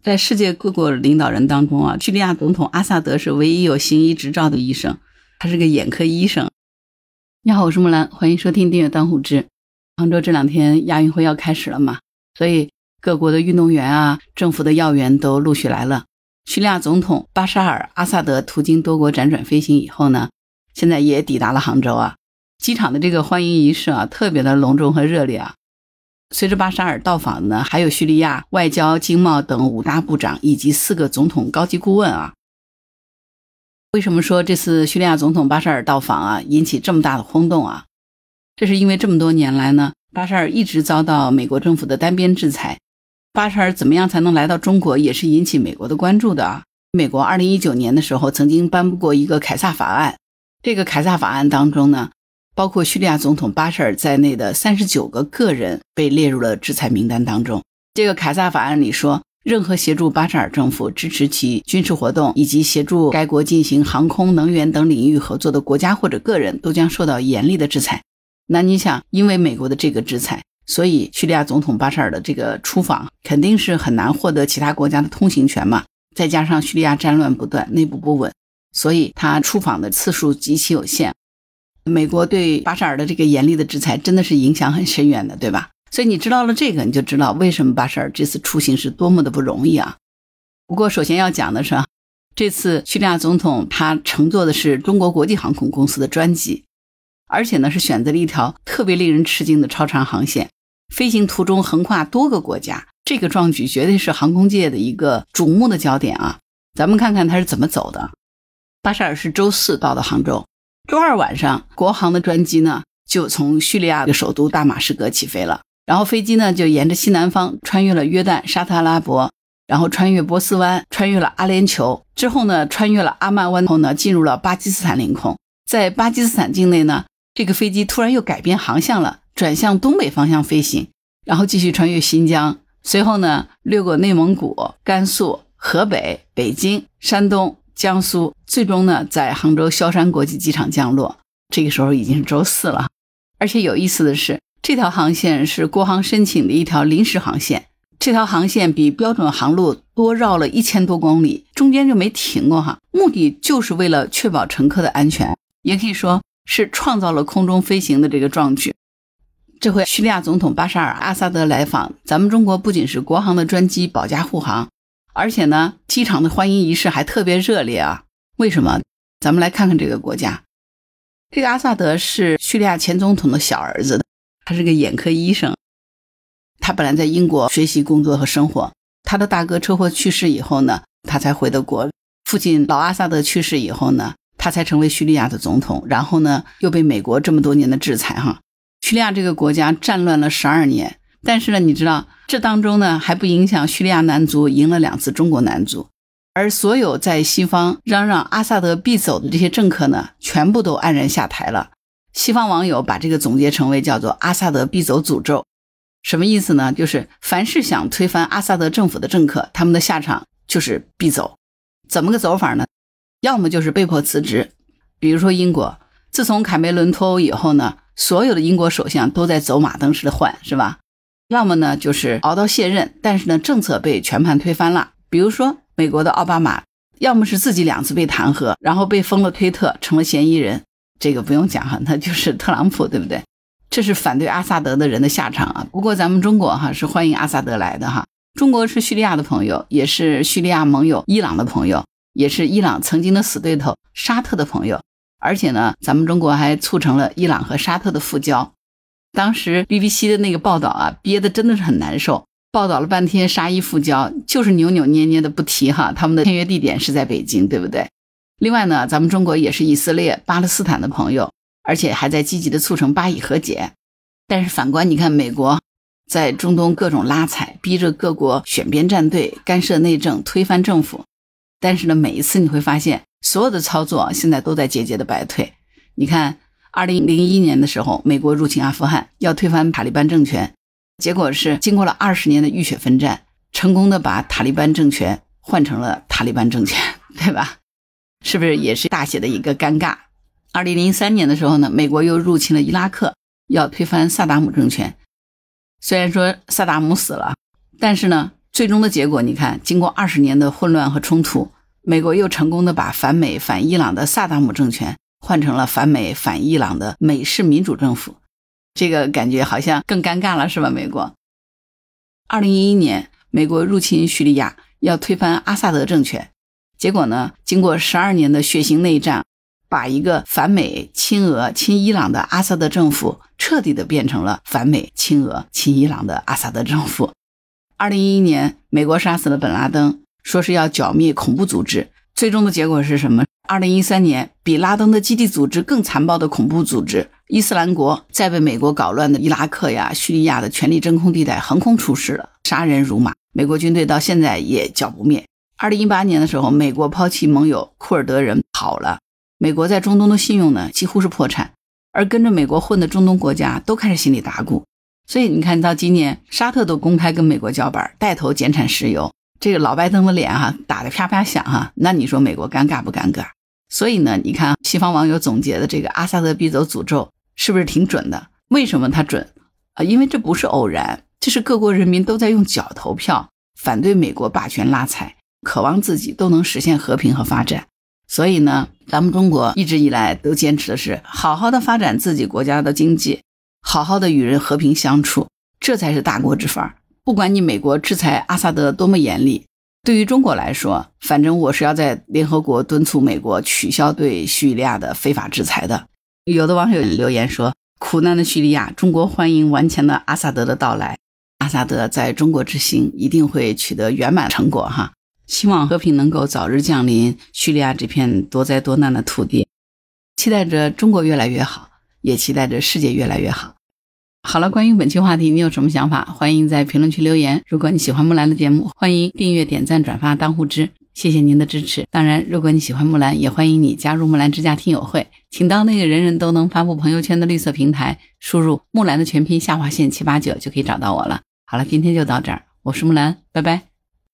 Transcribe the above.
在世界各国领导人当中啊，叙利亚总统阿萨德是唯一有行医执照的医生，他是个眼科医生。你好，我是木兰，欢迎收听订阅当户知。杭州这两天亚运会要开始了嘛，所以各国的运动员啊，政府的要员都陆续来了。叙利亚总统巴沙尔·阿萨德途经多国辗转飞行以后呢，现在也抵达了杭州啊。机场的这个欢迎仪式啊，特别的隆重和热烈啊。随着巴沙尔到访呢，还有叙利亚外交、经贸等五大部长以及四个总统高级顾问啊。为什么说这次叙利亚总统巴沙尔到访啊，引起这么大的轰动啊？这是因为这么多年来呢，巴沙尔一直遭到美国政府的单边制裁。巴沙尔怎么样才能来到中国，也是引起美国的关注的啊。美国二零一九年的时候曾经颁布过一个凯撒法案，这个凯撒法案当中呢。包括叙利亚总统巴沙尔在内的三十九个个人被列入了制裁名单当中。这个凯撒法案里说，任何协助巴沙尔政府支持其军事活动以及协助该国进行航空、能源等领域合作的国家或者个人，都将受到严厉的制裁。那你想，因为美国的这个制裁，所以叙利亚总统巴沙尔的这个出访肯定是很难获得其他国家的通行权嘛？再加上叙利亚战乱不断，内部不稳，所以他出访的次数极其有限。美国对巴沙尔的这个严厉的制裁真的是影响很深远的，对吧？所以你知道了这个，你就知道为什么巴沙尔这次出行是多么的不容易啊。不过，首先要讲的是，这次叙利亚总统他乘坐的是中国国际航空公司的专机，而且呢是选择了一条特别令人吃惊的超长航线，飞行途中横跨多个国家，这个壮举绝对是航空界的一个瞩目的焦点啊。咱们看看他是怎么走的。巴沙尔是周四到的杭州。周二晚上，国航的专机呢就从叙利亚的首都大马士革起飞了。然后飞机呢就沿着西南方穿越了约旦、沙特阿拉伯，然后穿越波斯湾，穿越了阿联酋，之后呢穿越了阿曼湾后呢进入了巴基斯坦领空。在巴基斯坦境内呢，这个飞机突然又改变航向了，转向东北方向飞行，然后继续穿越新疆，随后呢掠过内蒙古、甘肃、河北、北京、山东。江苏最终呢，在杭州萧山国际机场降落。这个时候已经是周四了，而且有意思的是，这条航线是国航申请的一条临时航线。这条航线比标准航路多绕了一千多公里，中间就没停过哈。目的就是为了确保乘客的安全，也可以说是创造了空中飞行的这个壮举。这回叙利亚总统巴沙尔·阿萨德来访，咱们中国不仅是国航的专机保驾护航。而且呢，机场的欢迎仪式还特别热烈啊！为什么？咱们来看看这个国家。这个阿萨德是叙利亚前总统的小儿子，他是个眼科医生。他本来在英国学习、工作和生活。他的大哥车祸去世以后呢，他才回的国。父亲老阿萨德去世以后呢，他才成为叙利亚的总统。然后呢，又被美国这么多年的制裁哈。叙利亚这个国家战乱了十二年，但是呢，你知道？这当中呢，还不影响叙利亚男足赢了两次中国男足，而所有在西方嚷嚷阿萨德必走的这些政客呢，全部都黯然下台了。西方网友把这个总结成为叫做“阿萨德必走诅咒”，什么意思呢？就是凡是想推翻阿萨德政府的政客，他们的下场就是必走。怎么个走法呢？要么就是被迫辞职，比如说英国，自从卡梅伦脱欧以后呢，所有的英国首相都在走马灯似的换，是吧？要么呢，就是熬到卸任，但是呢，政策被全盘推翻了。比如说美国的奥巴马，要么是自己两次被弹劾，然后被封了推特，成了嫌疑人。这个不用讲哈，那就是特朗普，对不对？这是反对阿萨德的人的下场啊。不过咱们中国哈是欢迎阿萨德来的哈。中国是叙利亚的朋友，也是叙利亚盟友伊朗的朋友，也是伊朗曾经的死对头沙特的朋友。而且呢，咱们中国还促成了伊朗和沙特的复交。当时 BBC 的那个报道啊，憋得真的是很难受。报道了半天沙伊复交，就是扭扭捏捏的不提哈。他们的签约地点是在北京，对不对？另外呢，咱们中国也是以色列、巴勒斯坦的朋友，而且还在积极的促成巴以和解。但是反观你看，美国在中东各种拉踩，逼着各国选边站队、干涉内政、推翻政府。但是呢，每一次你会发现，所有的操作现在都在节节的败退。你看。二零零一年的时候，美国入侵阿富汗，要推翻塔利班政权，结果是经过了二十年的浴血奋战，成功的把塔利班政权换成了塔利班政权，对吧？是不是也是大写的一个尴尬？二零零三年的时候呢，美国又入侵了伊拉克，要推翻萨达姆政权。虽然说萨达姆死了，但是呢，最终的结果，你看，经过二十年的混乱和冲突，美国又成功的把反美反伊朗的萨达姆政权换成了反美反伊朗的美式民主政府，这个感觉好像更尴尬了，是吧？美国。二零一一年，美国入侵叙利亚，要推翻阿萨德政权，结果呢，经过十二年的血腥内战，把一个反美亲俄亲伊朗的阿萨德政府彻底的变成了反美亲俄亲伊朗的阿萨德政府。二零一一年，美国杀死了本拉登，说是要剿灭恐怖组织。最终的结果是什么？二零一三年，比拉登的基地组织更残暴的恐怖组织伊斯兰国，在被美国搞乱的伊拉克呀、叙利亚的权力真空地带横空出世了，杀人如麻。美国军队到现在也剿不灭。二零一八年的时候，美国抛弃盟友库尔德人跑了，美国在中东的信用呢几乎是破产，而跟着美国混的中东国家都开始心里打鼓。所以你看到今年，沙特都公开跟美国叫板，带头减产石油，这个老拜登的脸哈打得啪啪响哈，那你说美国尴尬不尴尬？所以呢，你看西方网友总结的这个阿萨德必走诅咒是不是挺准的？为什么他准啊？因为这不是偶然，这是各国人民都在用脚投票反对美国霸权拉踩，渴望自己都能实现和平和发展。所以呢，咱们中国一直以来都坚持的是好好的发展自己国家的经济。好好的与人和平相处，这才是大国之范儿。不管你美国制裁阿萨德多么严厉，对于中国来说，反正我是要在联合国敦促美国取消对叙利亚的非法制裁的。有的网友留言说：“苦难的叙利亚，中国欢迎顽强的阿萨德的到来。阿萨德在中国之行一定会取得圆满成果。”哈，希望和平能够早日降临叙利亚这片多灾多难的土地，期待着中国越来越好。也期待着世界越来越好。好了，关于本期话题，你有什么想法？欢迎在评论区留言。如果你喜欢木兰的节目，欢迎订阅、点赞、转发、当护知，谢谢您的支持。当然，如果你喜欢木兰，也欢迎你加入木兰之家听友会，请到那个人人都能发布朋友圈的绿色平台，输入木兰的全拼下划线七八九就可以找到我了。好了，今天就到这儿，我是木兰，拜拜。